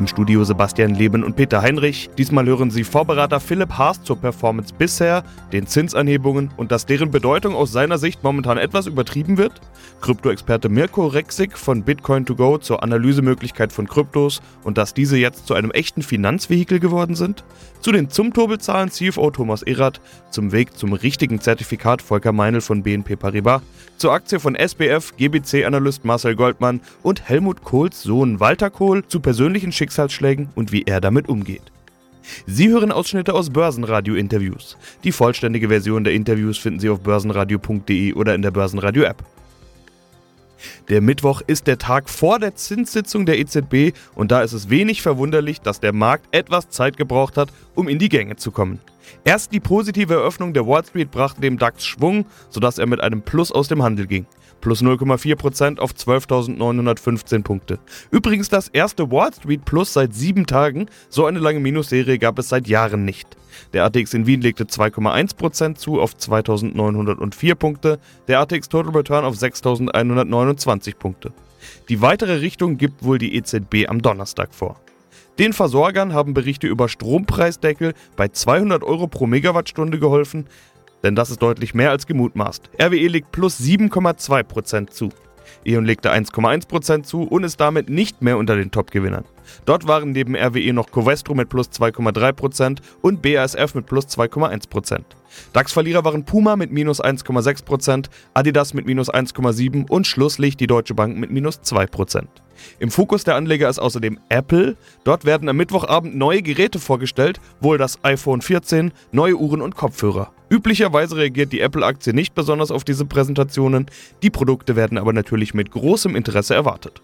Im Studio Sebastian Leben und Peter Heinrich. Diesmal hören Sie Vorberater Philipp Haas zur Performance bisher, den Zinsanhebungen und dass deren Bedeutung aus seiner Sicht momentan etwas übertrieben wird. Krypto-Experte Mirko Rexig von Bitcoin2Go zur Analysemöglichkeit von Kryptos und dass diese jetzt zu einem echten Finanzvehikel geworden sind. Zu den Zumtobelzahlen CFO Thomas Erath, zum Weg zum richtigen Zertifikat Volker Meinl von BNP Paribas, zur Aktie von SBF GBC-Analyst Marcel Goldmann und Helmut Kohls Sohn Walter Kohl zu persönlichen Schicksalsschlägen und wie er damit umgeht. Sie hören Ausschnitte aus Börsenradio-Interviews. Die vollständige Version der Interviews finden Sie auf börsenradio.de oder in der Börsenradio-App. Der Mittwoch ist der Tag vor der Zinssitzung der EZB und da ist es wenig verwunderlich, dass der Markt etwas Zeit gebraucht hat, um in die Gänge zu kommen. Erst die positive Eröffnung der Wall Street brachte dem DAX Schwung, sodass er mit einem Plus aus dem Handel ging plus 0,4% auf 12.915 Punkte. Übrigens das erste Wall Street Plus seit sieben Tagen, so eine lange Minusserie gab es seit Jahren nicht. Der ATX in Wien legte 2,1% zu auf 2.904 Punkte, der ATX Total Return auf 6.129 Punkte. Die weitere Richtung gibt wohl die EZB am Donnerstag vor. Den Versorgern haben Berichte über Strompreisdeckel bei 200 Euro pro Megawattstunde geholfen, denn das ist deutlich mehr als gemutmaßt. RWE legt plus 7,2% zu. E.ON legte 1,1% zu und ist damit nicht mehr unter den Top-Gewinnern. Dort waren neben RWE noch Covestro mit plus 2,3% und BASF mit plus 2,1%. DAX-Verlierer waren Puma mit minus 1,6%, Adidas mit minus 1,7% und Schlusslicht die Deutsche Bank mit minus 2%. Im Fokus der Anleger ist außerdem Apple. Dort werden am Mittwochabend neue Geräte vorgestellt, wohl das iPhone 14, neue Uhren und Kopfhörer. Üblicherweise reagiert die Apple-Aktie nicht besonders auf diese Präsentationen, die Produkte werden aber natürlich mit großem Interesse erwartet.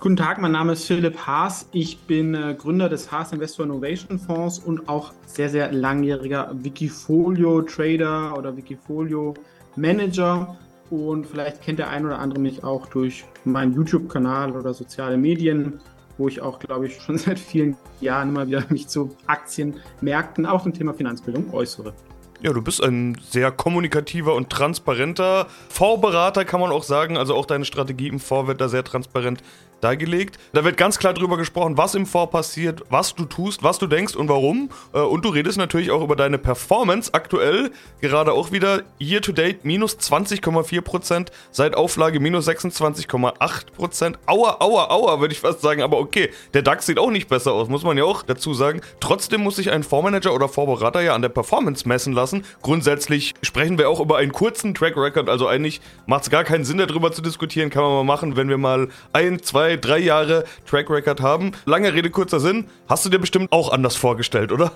Guten Tag, mein Name ist Philipp Haas. Ich bin äh, Gründer des Haas Investor Innovation Fonds und auch sehr, sehr langjähriger Wikifolio Trader oder Wikifolio Manager. Und vielleicht kennt der ein oder andere mich auch durch meinen YouTube-Kanal oder soziale Medien, wo ich auch, glaube ich, schon seit vielen Jahren immer wieder mich zu Aktienmärkten, auch zum Thema Finanzbildung äußere. Ja, du bist ein sehr kommunikativer und transparenter Vorberater, kann man auch sagen. Also auch deine Strategie im da sehr transparent dargelegt. Da wird ganz klar drüber gesprochen, was im Fonds passiert, was du tust, was du denkst und warum. Äh, und du redest natürlich auch über deine Performance aktuell. Gerade auch wieder year to date minus 20,4%, seit Auflage minus 26,8%. Aua, aua, aua, würde ich fast sagen. Aber okay, der DAX sieht auch nicht besser aus, muss man ja auch dazu sagen. Trotzdem muss sich ein Fondsmanager oder Vorberater ja an der Performance messen lassen. Grundsätzlich sprechen wir auch über einen kurzen Track Record. Also eigentlich macht es gar keinen Sinn, darüber zu diskutieren. Kann man mal machen, wenn wir mal ein, zwei, zwei, drei Jahre Track Record haben. Lange Rede, kurzer Sinn. Hast du dir bestimmt auch anders vorgestellt, oder?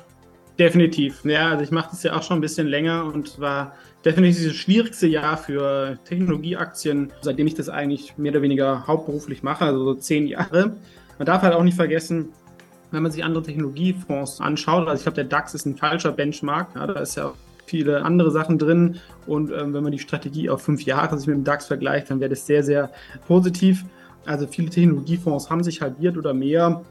Definitiv. Ja, also ich mache das ja auch schon ein bisschen länger und war definitiv das schwierigste Jahr für Technologieaktien, seitdem ich das eigentlich mehr oder weniger hauptberuflich mache, also so zehn Jahre. Man darf halt auch nicht vergessen, wenn man sich andere Technologiefonds anschaut, also ich glaube, der DAX ist ein falscher Benchmark, ja, da ist ja viele andere Sachen drin und ähm, wenn man die Strategie auf fünf Jahre sich mit dem DAX vergleicht, dann wäre das sehr, sehr positiv. Also viele Technologiefonds haben sich halbiert oder mehr.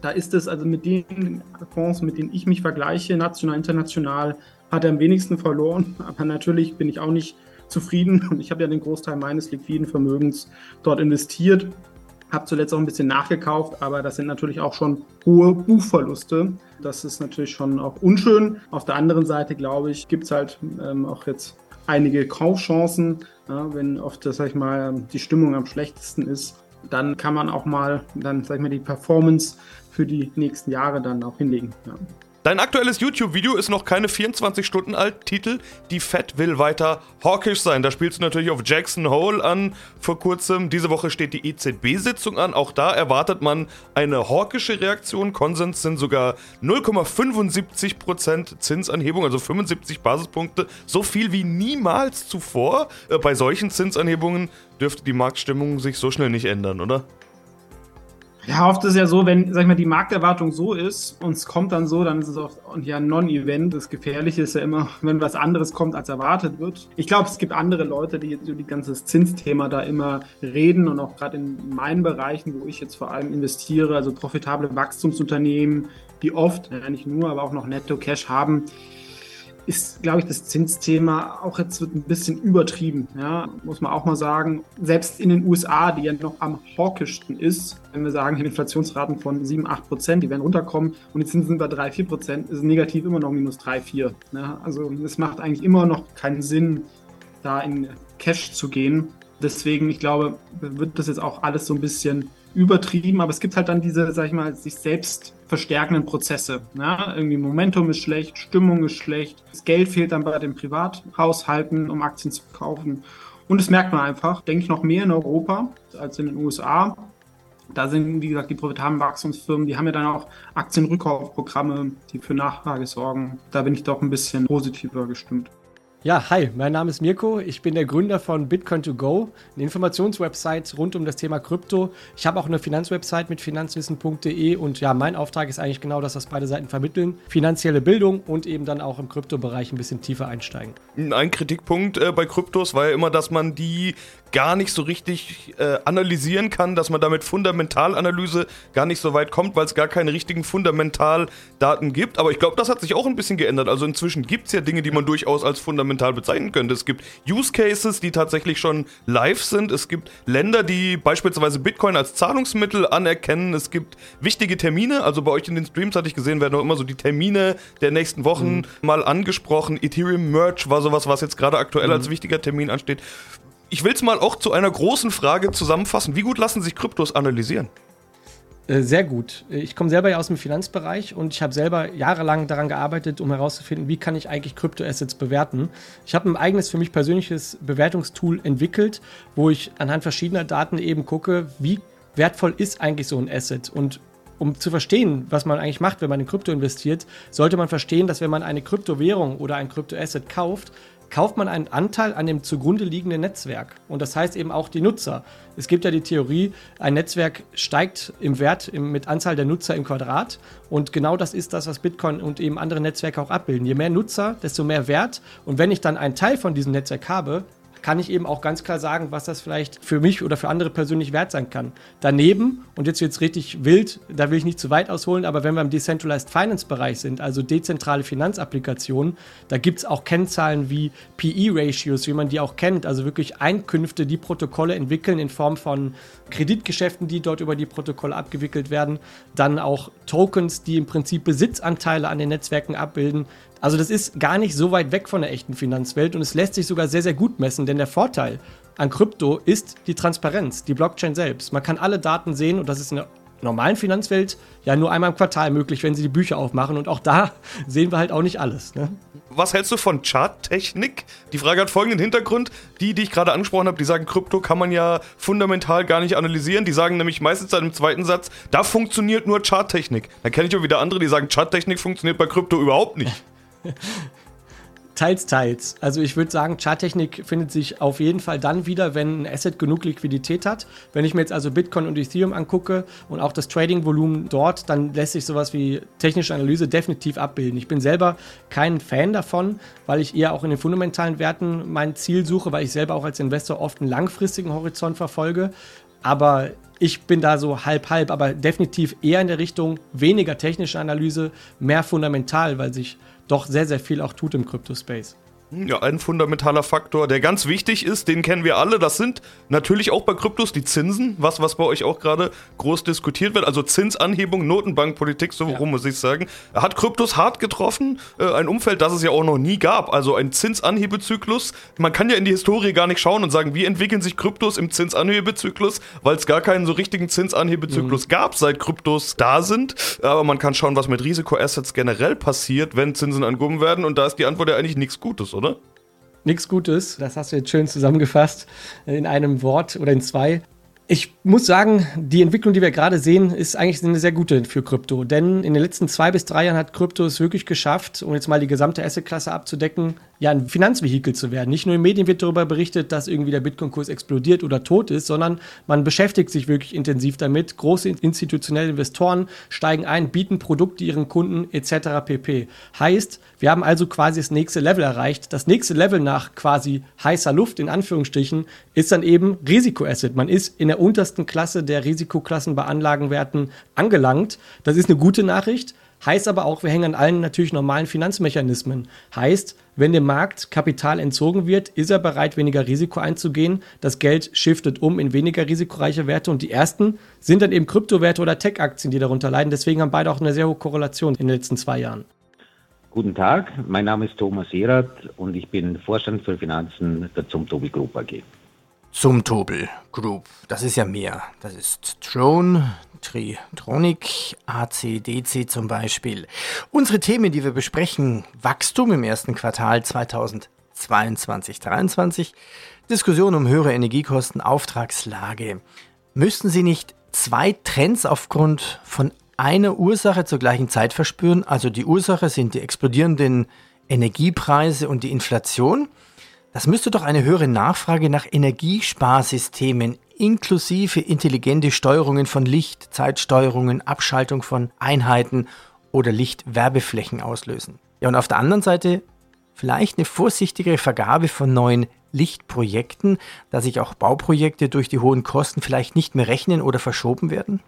Da ist es also mit den Fonds, mit denen ich mich vergleiche, national, international, hat er am wenigsten verloren. Aber natürlich bin ich auch nicht zufrieden und ich habe ja den Großteil meines liquiden Vermögens dort investiert. Habe zuletzt auch ein bisschen nachgekauft, aber das sind natürlich auch schon hohe Buchverluste. Das ist natürlich schon auch unschön. Auf der anderen Seite, glaube ich, gibt es halt ähm, auch jetzt einige Kaufchancen, ja, wenn oft, sag ich mal, die Stimmung am schlechtesten ist dann kann man auch mal dann, sag ich mal, die Performance für die nächsten Jahre dann auch hinlegen. Ja. Dein aktuelles YouTube-Video ist noch keine 24 Stunden alt. Titel: Die Fed will weiter hawkish sein. Da spielst du natürlich auf Jackson Hole an vor kurzem. Diese Woche steht die EZB-Sitzung an. Auch da erwartet man eine hawkische Reaktion. Konsens sind sogar 0,75% Zinsanhebung, also 75 Basispunkte. So viel wie niemals zuvor. Äh, bei solchen Zinsanhebungen dürfte die Marktstimmung sich so schnell nicht ändern, oder? Ja, oft ist ja so, wenn, sag ich mal, die Markterwartung so ist und es kommt dann so, dann ist es auch ja ein Non-Event. Das Gefährliche ist ja immer, wenn was anderes kommt, als erwartet wird. Ich glaube, es gibt andere Leute, die so die ganze Zinsthema da immer reden und auch gerade in meinen Bereichen, wo ich jetzt vor allem investiere, also profitable Wachstumsunternehmen, die oft, ja nicht nur, aber auch noch Netto-Cash haben, ist, glaube ich, das Zinsthema auch jetzt wird ein bisschen übertrieben. Ja, muss man auch mal sagen. Selbst in den USA, die ja noch am hawkischsten ist, wenn wir sagen, Inflationsraten von 7, 8 Prozent, die werden runterkommen und die Zinsen bei 3, 4 Prozent, ist negativ immer noch minus 3, 4. Ja, also es macht eigentlich immer noch keinen Sinn, da in Cash zu gehen. Deswegen, ich glaube, wird das jetzt auch alles so ein bisschen übertrieben, aber es gibt halt dann diese, sag ich mal, sich selbst verstärkenden Prozesse. Ja? Irgendwie Momentum ist schlecht, Stimmung ist schlecht, das Geld fehlt dann bei den Privathaushalten, um Aktien zu kaufen. Und das merkt man einfach, denke ich, noch mehr in Europa als in den USA. Da sind, wie gesagt, die profitablen Wachstumsfirmen, die haben ja dann auch Aktienrückkaufprogramme, die für Nachfrage sorgen. Da bin ich doch ein bisschen positiver gestimmt. Ja, hi, mein Name ist Mirko. Ich bin der Gründer von Bitcoin2Go, eine Informationswebsite rund um das Thema Krypto. Ich habe auch eine Finanzwebsite mit finanzwissen.de und ja, mein Auftrag ist eigentlich genau das, was beide Seiten vermitteln. Finanzielle Bildung und eben dann auch im Kryptobereich ein bisschen tiefer einsteigen. Ein Kritikpunkt äh, bei Kryptos war ja immer, dass man die gar nicht so richtig äh, analysieren kann, dass man damit Fundamentalanalyse gar nicht so weit kommt, weil es gar keine richtigen Fundamentaldaten gibt. Aber ich glaube, das hat sich auch ein bisschen geändert. Also inzwischen gibt es ja Dinge, die man durchaus als fundamental bezeichnen könnte. Es gibt Use Cases, die tatsächlich schon live sind. Es gibt Länder, die beispielsweise Bitcoin als Zahlungsmittel anerkennen. Es gibt wichtige Termine. Also bei euch in den Streams hatte ich gesehen, werden auch immer so die Termine der nächsten Wochen mhm. mal angesprochen. Ethereum Merge war sowas, was jetzt gerade aktuell mhm. als wichtiger Termin ansteht. Ich will es mal auch zu einer großen Frage zusammenfassen. Wie gut lassen sich Kryptos analysieren? Äh, sehr gut. Ich komme selber ja aus dem Finanzbereich und ich habe selber jahrelang daran gearbeitet, um herauszufinden, wie kann ich eigentlich Kryptoassets bewerten. Ich habe ein eigenes für mich persönliches Bewertungstool entwickelt, wo ich anhand verschiedener Daten eben gucke, wie wertvoll ist eigentlich so ein Asset und um zu verstehen, was man eigentlich macht, wenn man in Krypto investiert, sollte man verstehen, dass wenn man eine Kryptowährung oder ein Kryptoasset kauft, kauft man einen Anteil an dem zugrunde liegenden Netzwerk. Und das heißt eben auch die Nutzer. Es gibt ja die Theorie, ein Netzwerk steigt im Wert mit Anzahl der Nutzer im Quadrat. Und genau das ist das, was Bitcoin und eben andere Netzwerke auch abbilden. Je mehr Nutzer, desto mehr Wert. Und wenn ich dann einen Teil von diesem Netzwerk habe, kann ich eben auch ganz klar sagen, was das vielleicht für mich oder für andere persönlich wert sein kann. Daneben, und jetzt wird es richtig wild, da will ich nicht zu weit ausholen, aber wenn wir im Decentralized Finance Bereich sind, also dezentrale Finanzapplikationen, da gibt es auch Kennzahlen wie PE-Ratios, wie man die auch kennt, also wirklich Einkünfte, die Protokolle entwickeln in Form von Kreditgeschäften, die dort über die Protokolle abgewickelt werden, dann auch Tokens, die im Prinzip Besitzanteile an den Netzwerken abbilden. Also das ist gar nicht so weit weg von der echten Finanzwelt und es lässt sich sogar sehr, sehr gut messen, denn der Vorteil an Krypto ist die Transparenz, die Blockchain selbst. Man kann alle Daten sehen und das ist in der normalen Finanzwelt ja nur einmal im Quartal möglich, wenn sie die Bücher aufmachen und auch da sehen wir halt auch nicht alles. Ne? Was hältst du von Charttechnik? Die Frage hat folgenden Hintergrund. Die, die ich gerade angesprochen habe, die sagen, Krypto kann man ja fundamental gar nicht analysieren. Die sagen nämlich meistens dann im zweiten Satz, da funktioniert nur Charttechnik. Dann kenne ich auch wieder andere, die sagen, Charttechnik funktioniert bei Krypto überhaupt nicht. Teils, teils. Also ich würde sagen, Charttechnik findet sich auf jeden Fall dann wieder, wenn ein Asset genug Liquidität hat. Wenn ich mir jetzt also Bitcoin und Ethereum angucke und auch das Trading-Volumen dort, dann lässt sich sowas wie technische Analyse definitiv abbilden. Ich bin selber kein Fan davon, weil ich eher auch in den fundamentalen Werten mein Ziel suche, weil ich selber auch als Investor oft einen langfristigen Horizont verfolge. Aber ich bin da so halb halb, aber definitiv eher in der Richtung weniger technische Analyse, mehr fundamental, weil sich doch sehr, sehr viel auch tut im Crypto-Space. Ja, ein fundamentaler Faktor, der ganz wichtig ist, den kennen wir alle. Das sind natürlich auch bei Kryptos die Zinsen, was, was bei euch auch gerade groß diskutiert wird. Also Zinsanhebung, Notenbankpolitik, so ja. muss ich sagen. Hat Kryptos hart getroffen? Äh, ein Umfeld, das es ja auch noch nie gab. Also ein Zinsanhebezyklus. Man kann ja in die Historie gar nicht schauen und sagen, wie entwickeln sich Kryptos im Zinsanhebezyklus, weil es gar keinen so richtigen Zinsanhebezyklus mhm. gab, seit Kryptos da sind. Aber man kann schauen, was mit Risikoassets generell passiert, wenn Zinsen angehoben werden. Und da ist die Antwort ja eigentlich nichts Gutes, oder? Oder? Nichts Gutes, das hast du jetzt schön zusammengefasst in einem Wort oder in zwei. Ich muss sagen, die Entwicklung, die wir gerade sehen, ist eigentlich eine sehr gute für Krypto. Denn in den letzten zwei bis drei Jahren hat Krypto es wirklich geschafft, um jetzt mal die gesamte Assetklasse abzudecken, ja ein Finanzvehikel zu werden. Nicht nur in Medien wird darüber berichtet, dass irgendwie der Bitcoin-Kurs explodiert oder tot ist, sondern man beschäftigt sich wirklich intensiv damit. Große institutionelle Investoren steigen ein, bieten Produkte ihren Kunden etc. pp. Heißt, wir haben also quasi das nächste Level erreicht. Das nächste Level nach quasi heißer Luft in Anführungsstrichen ist dann eben Risikoasset. Man ist in der untersten Klasse der Risikoklassen bei Anlagenwerten angelangt. Das ist eine gute Nachricht Heißt aber auch, wir hängen an allen natürlich normalen Finanzmechanismen. Heißt, wenn dem Markt Kapital entzogen wird, ist er bereit, weniger Risiko einzugehen. Das Geld shiftet um in weniger risikoreiche Werte und die ersten sind dann eben Kryptowerte oder Tech-Aktien, die darunter leiden. Deswegen haben beide auch eine sehr hohe Korrelation in den letzten zwei Jahren. Guten Tag, mein Name ist Thomas Erath und ich bin Vorstand für Finanzen der Zumtobel Group AG. Zumtobel Group, das ist ja mehr. Das ist Drone, Tritronic, ACDC zum Beispiel. Unsere Themen, die wir besprechen, Wachstum im ersten Quartal 2022-23, Diskussion um höhere Energiekosten, Auftragslage. Müssten Sie nicht zwei Trends aufgrund von eine Ursache zur gleichen Zeit verspüren. Also die Ursache sind die explodierenden Energiepreise und die Inflation. Das müsste doch eine höhere Nachfrage nach Energiesparsystemen inklusive intelligente Steuerungen von Licht, Zeitsteuerungen, Abschaltung von Einheiten oder Lichtwerbeflächen auslösen. Ja, und auf der anderen Seite vielleicht eine vorsichtigere Vergabe von neuen Lichtprojekten, da sich auch Bauprojekte durch die hohen Kosten vielleicht nicht mehr rechnen oder verschoben werden?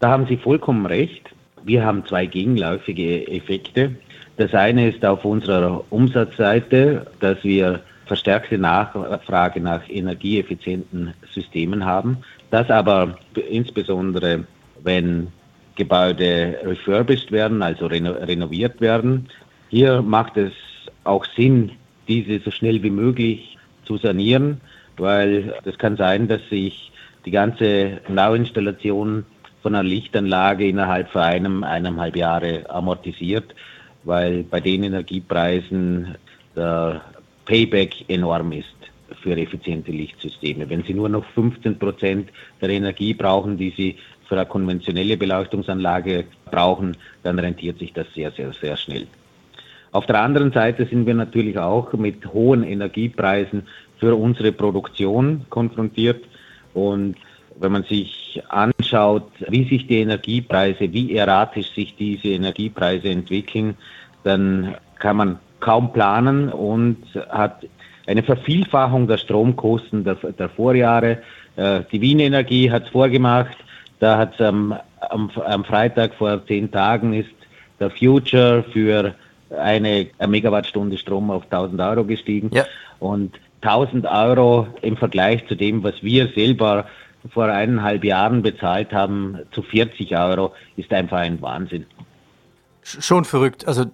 Da haben Sie vollkommen recht. Wir haben zwei gegenläufige Effekte. Das eine ist auf unserer Umsatzseite, dass wir verstärkte Nachfrage nach energieeffizienten Systemen haben. Das aber insbesondere, wenn Gebäude refurbished werden, also reno renoviert werden. Hier macht es auch Sinn, diese so schnell wie möglich zu sanieren, weil es kann sein, dass sich die ganze Neuinstallation von einer Lichtanlage innerhalb von einem, eineinhalb Jahre amortisiert, weil bei den Energiepreisen der Payback enorm ist für effiziente Lichtsysteme. Wenn Sie nur noch 15 Prozent der Energie brauchen, die Sie für eine konventionelle Beleuchtungsanlage brauchen, dann rentiert sich das sehr, sehr, sehr schnell. Auf der anderen Seite sind wir natürlich auch mit hohen Energiepreisen für unsere Produktion konfrontiert und wenn man sich anschaut, wie sich die Energiepreise, wie erratisch sich diese Energiepreise entwickeln, dann kann man kaum planen und hat eine Vervielfachung der Stromkosten der, der Vorjahre. Äh, die Wien Energie hat es vorgemacht. Da hat es am, am, am, Freitag vor zehn Tagen ist der Future für eine, eine Megawattstunde Strom auf 1000 Euro gestiegen. Ja. Und 1000 Euro im Vergleich zu dem, was wir selber vor eineinhalb Jahren bezahlt haben, zu 40 Euro, ist einfach ein Wahnsinn. Schon verrückt. Also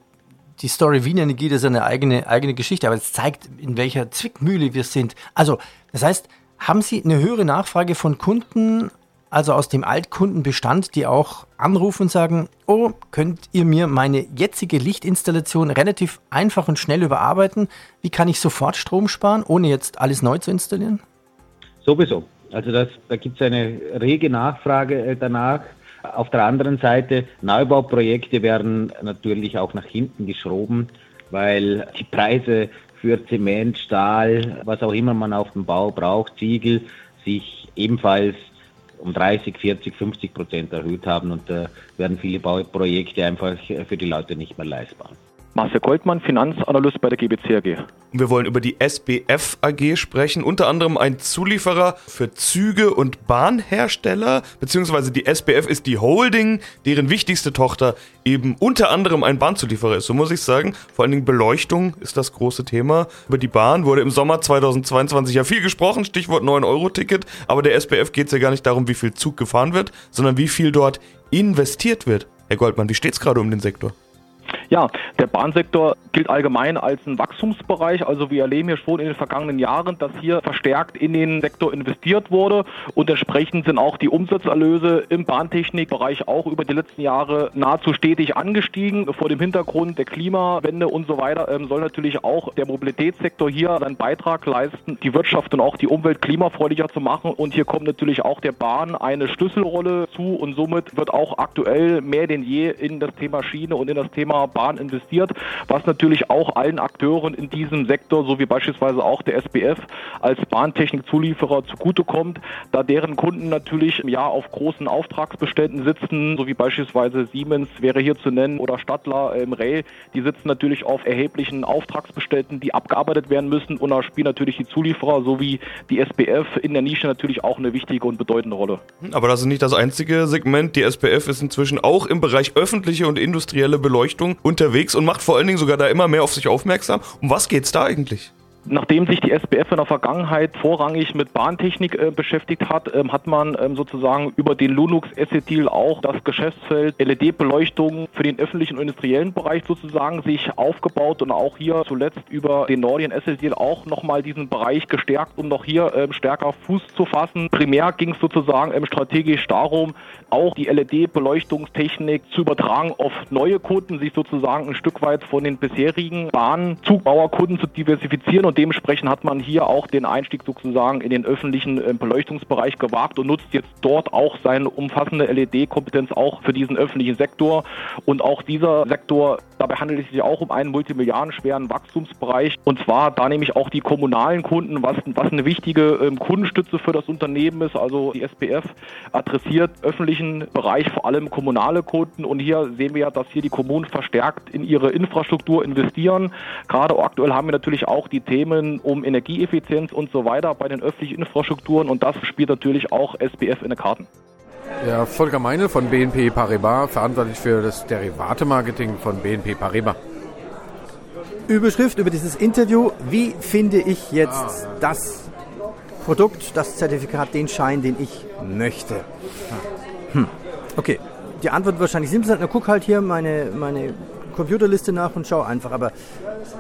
die Story Wien Energie, das ist eine eigene, eigene Geschichte, aber es zeigt, in welcher Zwickmühle wir sind. Also, das heißt, haben Sie eine höhere Nachfrage von Kunden, also aus dem Altkundenbestand, die auch anrufen und sagen, oh, könnt ihr mir meine jetzige Lichtinstallation relativ einfach und schnell überarbeiten? Wie kann ich sofort Strom sparen, ohne jetzt alles neu zu installieren? Sowieso. Also das, da gibt es eine rege Nachfrage äh, danach. Auf der anderen Seite, Neubauprojekte werden natürlich auch nach hinten geschoben, weil die Preise für Zement, Stahl, was auch immer man auf dem Bau braucht, Ziegel, sich ebenfalls um 30, 40, 50 Prozent erhöht haben und da werden viele Bauprojekte einfach für die Leute nicht mehr leistbar. Marcel Goldmann, Finanzanalyst bei der GBC AG. Wir wollen über die SBF AG sprechen, unter anderem ein Zulieferer für Züge und Bahnhersteller, beziehungsweise die SBF ist die Holding, deren wichtigste Tochter eben unter anderem ein Bahnzulieferer ist, so muss ich sagen. Vor allen Dingen Beleuchtung ist das große Thema. Über die Bahn wurde im Sommer 2022 ja viel gesprochen, Stichwort 9-Euro-Ticket, aber der SBF geht es ja gar nicht darum, wie viel Zug gefahren wird, sondern wie viel dort investiert wird. Herr Goldmann, wie steht es gerade um den Sektor? Ja, der Bahnsektor gilt allgemein als ein Wachstumsbereich. Also wir erleben hier schon in den vergangenen Jahren, dass hier verstärkt in den Sektor investiert wurde und entsprechend sind auch die Umsatzerlöse im Bahntechnikbereich auch über die letzten Jahre nahezu stetig angestiegen. Vor dem Hintergrund der Klimawende und so weiter ähm, soll natürlich auch der Mobilitätssektor hier seinen Beitrag leisten, die Wirtschaft und auch die Umwelt klimafreundlicher zu machen. Und hier kommt natürlich auch der Bahn eine Schlüsselrolle zu und somit wird auch aktuell mehr denn je in das Thema Schiene und in das Thema Bahn Bahn investiert, was natürlich auch allen Akteuren in diesem Sektor, so wie beispielsweise auch der SBF als Bahntechnikzulieferer zugutekommt, da deren Kunden natürlich ja auf großen Auftragsbeständen sitzen, so wie beispielsweise Siemens wäre hier zu nennen oder Stadler im Rail, die sitzen natürlich auf erheblichen Auftragsbeständen, die abgearbeitet werden müssen und da spielen natürlich die Zulieferer sowie die SBF in der Nische natürlich auch eine wichtige und bedeutende Rolle. Aber das ist nicht das einzige Segment. Die SBF ist inzwischen auch im Bereich öffentliche und industrielle Beleuchtung unterwegs und macht vor allen Dingen sogar da immer mehr auf sich aufmerksam. Um was geht es da eigentlich? Nachdem sich die SBF in der Vergangenheit vorrangig mit Bahntechnik äh, beschäftigt hat, ähm, hat man ähm, sozusagen über den Lunux Acetyl auch das Geschäftsfeld LED-Beleuchtung für den öffentlichen und industriellen Bereich sozusagen sich aufgebaut und auch hier zuletzt über den Nordian Acetyl auch nochmal diesen Bereich gestärkt, um noch hier ähm, stärker Fuß zu fassen. Primär ging es sozusagen ähm, strategisch darum, auch die LED-Beleuchtungstechnik zu übertragen auf neue Kunden, sich sozusagen ein Stück weit von den bisherigen Bahnzugbauerkunden zu diversifizieren und dementsprechend hat man hier auch den Einstieg sozusagen in den öffentlichen äh, Beleuchtungsbereich gewagt und nutzt jetzt dort auch seine umfassende LED-Kompetenz auch für diesen öffentlichen Sektor. Und auch dieser Sektor, dabei handelt es sich auch um einen multimilliardenschweren Wachstumsbereich. Und zwar da nämlich auch die kommunalen Kunden, was, was eine wichtige ähm, Kundenstütze für das Unternehmen ist. Also die SPF adressiert öffentlichen Bereich vor allem kommunale Kunden. Und hier sehen wir ja, dass hier die Kommunen verstärkt in ihre Infrastruktur investieren. Gerade aktuell haben wir natürlich auch die Themen, Themen um Energieeffizienz und so weiter bei den öffentlichen Infrastrukturen und das spielt natürlich auch SBF in den Karten. Ja, Volker Meinl von BNP Paribas, verantwortlich für das Derivate-Marketing von BNP Paribas. Überschrift über dieses Interview, wie finde ich jetzt das Produkt, das Zertifikat, den Schein, den ich möchte? Hm. Okay, die Antwort wahrscheinlich simpel. Na, guck halt hier meine, meine Computerliste nach und schau einfach. Aber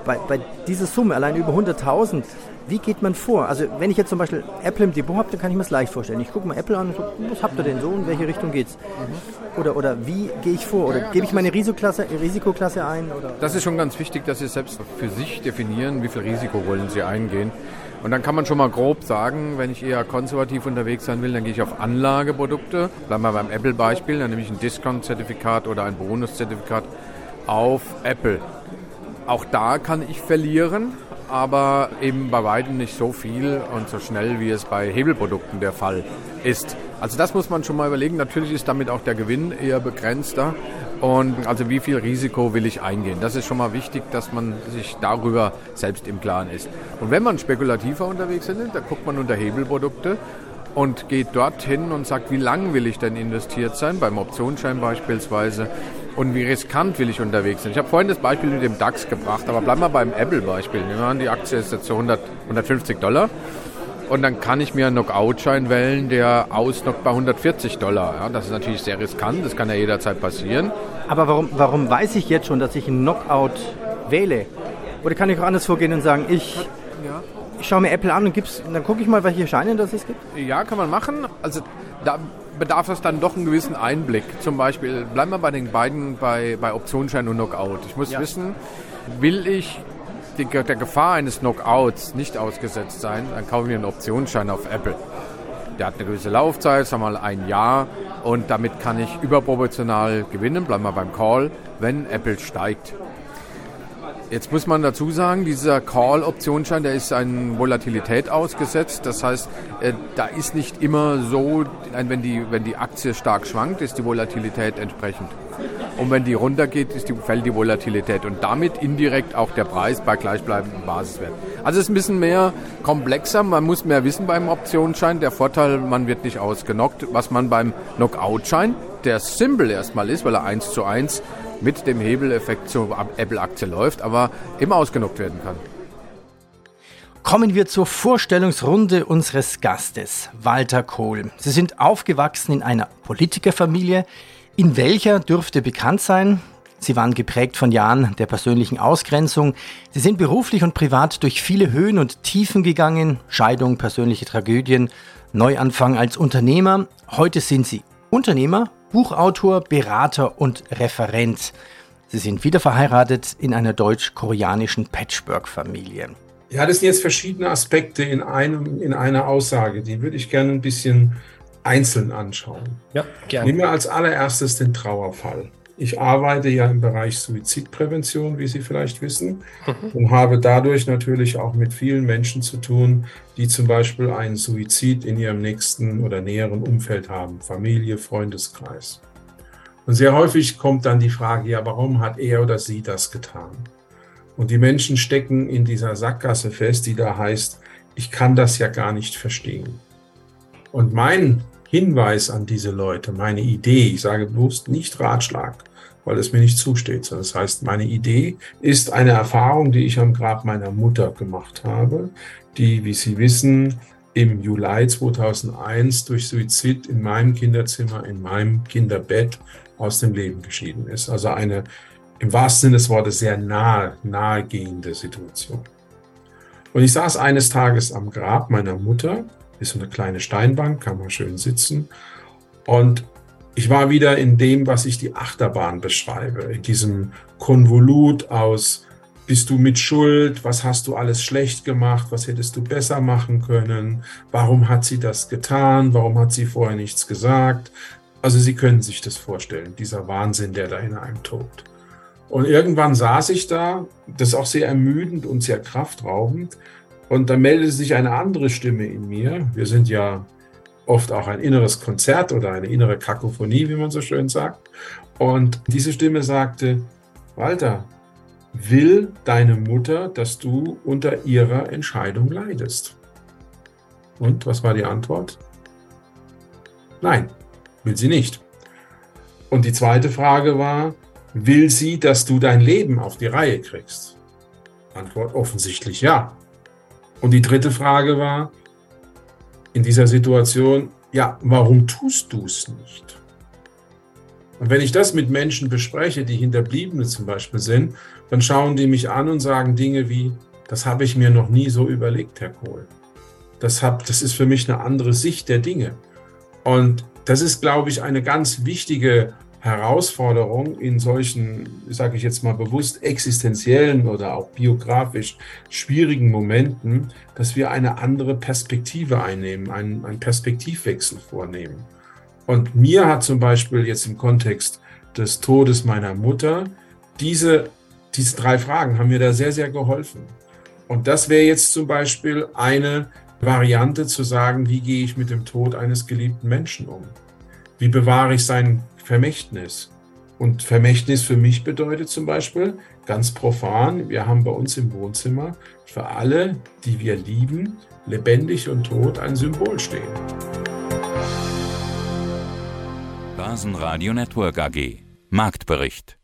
bei, bei dieser Summe, allein über 100.000, wie geht man vor? Also wenn ich jetzt zum Beispiel Apple im Depot habe, dann kann ich mir das leicht vorstellen. Ich gucke mal Apple an und so, was habt ihr denn so, in welche Richtung geht's? Mhm. Oder, oder wie gehe ich vor? Oder gebe ich meine Risikoklasse, Risikoklasse ein? Oder? Das ist schon ganz wichtig, dass Sie selbst für sich definieren, wie viel Risiko wollen Sie eingehen. Und dann kann man schon mal grob sagen, wenn ich eher konservativ unterwegs sein will, dann gehe ich auf Anlageprodukte. Bleiben wir beim Apple-Beispiel, dann nehme ich ein Discount-Zertifikat oder ein Bonus-Zertifikat auf Apple. Auch da kann ich verlieren, aber eben bei weitem nicht so viel und so schnell, wie es bei Hebelprodukten der Fall ist. Also das muss man schon mal überlegen. Natürlich ist damit auch der Gewinn eher begrenzter. Und also wie viel Risiko will ich eingehen? Das ist schon mal wichtig, dass man sich darüber selbst im Klaren ist. Und wenn man spekulativer unterwegs ist, dann guckt man unter Hebelprodukte und geht dorthin und sagt, wie lang will ich denn investiert sein, beim Optionsschein beispielsweise und wie riskant will ich unterwegs sein. Ich habe vorhin das Beispiel mit dem DAX gebracht, aber bleiben wir beim Apple-Beispiel. Nehmen wir an, die Aktie ist jetzt so 100, 150 Dollar und dann kann ich mir einen Knockout-Schein wählen, der ausnockt bei 140 Dollar. Ja, das ist natürlich sehr riskant, das kann ja jederzeit passieren. Aber warum, warum weiß ich jetzt schon, dass ich einen Knockout wähle? Oder kann ich auch anders vorgehen und sagen, ich ja ich schaue mir Apple an und gib's, dann gucke ich mal, welche Scheine das es gibt? Ja, kann man machen. Also da bedarf es dann doch einen gewissen Einblick. Zum Beispiel, bleiben wir bei den beiden bei, bei Optionsschein und Knockout. Ich muss ja. wissen, will ich der Gefahr eines Knockouts nicht ausgesetzt sein, dann kaufe ich mir einen Optionsschein auf Apple. Der hat eine gewisse Laufzeit, sagen wir mal ein Jahr, und damit kann ich überproportional gewinnen, bleiben wir beim Call, wenn Apple steigt. Jetzt muss man dazu sagen, dieser Call-Optionsschein, der ist an Volatilität ausgesetzt. Das heißt, äh, da ist nicht immer so, wenn die, wenn die Aktie stark schwankt, ist die Volatilität entsprechend. Und wenn die runtergeht, ist die, fällt die Volatilität und damit indirekt auch der Preis bei gleichbleibendem Basiswert. Also es ist ein bisschen mehr komplexer, man muss mehr wissen beim Optionsschein. Der Vorteil, man wird nicht ausgenockt, was man beim Knockout-Schein, der Symbol erstmal ist, weil er 1 zu 1 mit dem Hebeleffekt zur Apple-Aktie läuft, aber immer ausgenockt werden kann. Kommen wir zur Vorstellungsrunde unseres Gastes, Walter Kohl. Sie sind aufgewachsen in einer Politikerfamilie. In welcher dürfte bekannt sein? Sie waren geprägt von Jahren der persönlichen Ausgrenzung. Sie sind beruflich und privat durch viele Höhen und Tiefen gegangen. Scheidung, persönliche Tragödien, Neuanfang als Unternehmer. Heute sind Sie Unternehmer, Buchautor, Berater und Referent. Sie sind wieder verheiratet in einer deutsch-koreanischen Patchwork-Familie. Ja, das sind jetzt verschiedene Aspekte in, einem, in einer Aussage. Die würde ich gerne ein bisschen einzeln anschauen. Ja, gerne. Nehmen wir als allererstes den Trauerfall. Ich arbeite ja im Bereich Suizidprävention, wie Sie vielleicht wissen, und habe dadurch natürlich auch mit vielen Menschen zu tun, die zum Beispiel einen Suizid in ihrem nächsten oder näheren Umfeld haben, Familie, Freundeskreis. Und sehr häufig kommt dann die Frage, ja, warum hat er oder sie das getan? Und die Menschen stecken in dieser Sackgasse fest, die da heißt, ich kann das ja gar nicht verstehen. Und mein Hinweis an diese Leute, meine Idee, ich sage bewusst nicht Ratschlag, weil es mir nicht zusteht. Das heißt, meine Idee ist eine Erfahrung, die ich am Grab meiner Mutter gemacht habe, die, wie Sie wissen, im Juli 2001 durch Suizid in meinem Kinderzimmer, in meinem Kinderbett aus dem Leben geschieden ist. Also eine im wahrsten Sinne des Wortes sehr nahe, nahegehende Situation. Und ich saß eines Tages am Grab meiner Mutter, ist so eine kleine Steinbank, kann man schön sitzen. Und ich war wieder in dem, was ich die Achterbahn beschreibe, in diesem Konvolut aus, bist du mit Schuld, was hast du alles schlecht gemacht, was hättest du besser machen können, warum hat sie das getan, warum hat sie vorher nichts gesagt. Also Sie können sich das vorstellen, dieser Wahnsinn, der da in einem tobt. Und irgendwann saß ich da, das ist auch sehr ermüdend und sehr kraftraubend, und da meldete sich eine andere Stimme in mir. Wir sind ja oft auch ein inneres Konzert oder eine innere Kakophonie, wie man so schön sagt. Und diese Stimme sagte, Walter, will deine Mutter, dass du unter ihrer Entscheidung leidest? Und was war die Antwort? Nein, will sie nicht. Und die zweite Frage war, will sie, dass du dein Leben auf die Reihe kriegst? Antwort offensichtlich ja. Und die dritte Frage war, in dieser Situation, ja, warum tust du es nicht? Und wenn ich das mit Menschen bespreche, die Hinterbliebene zum Beispiel sind, dann schauen die mich an und sagen Dinge wie, das habe ich mir noch nie so überlegt, Herr Kohl. Das, hab, das ist für mich eine andere Sicht der Dinge. Und das ist, glaube ich, eine ganz wichtige Herausforderung in solchen, sage ich jetzt mal bewusst, existenziellen oder auch biografisch schwierigen Momenten, dass wir eine andere Perspektive einnehmen, einen, einen Perspektivwechsel vornehmen. Und mir hat zum Beispiel jetzt im Kontext des Todes meiner Mutter diese, diese drei Fragen haben mir da sehr, sehr geholfen. Und das wäre jetzt zum Beispiel eine Variante zu sagen, wie gehe ich mit dem Tod eines geliebten Menschen um? Wie bewahre ich sein Vermächtnis? Und Vermächtnis für mich bedeutet zum Beispiel ganz profan, wir haben bei uns im Wohnzimmer für alle, die wir lieben, lebendig und tot ein Symbol stehen. Basen Radio Network AG Marktbericht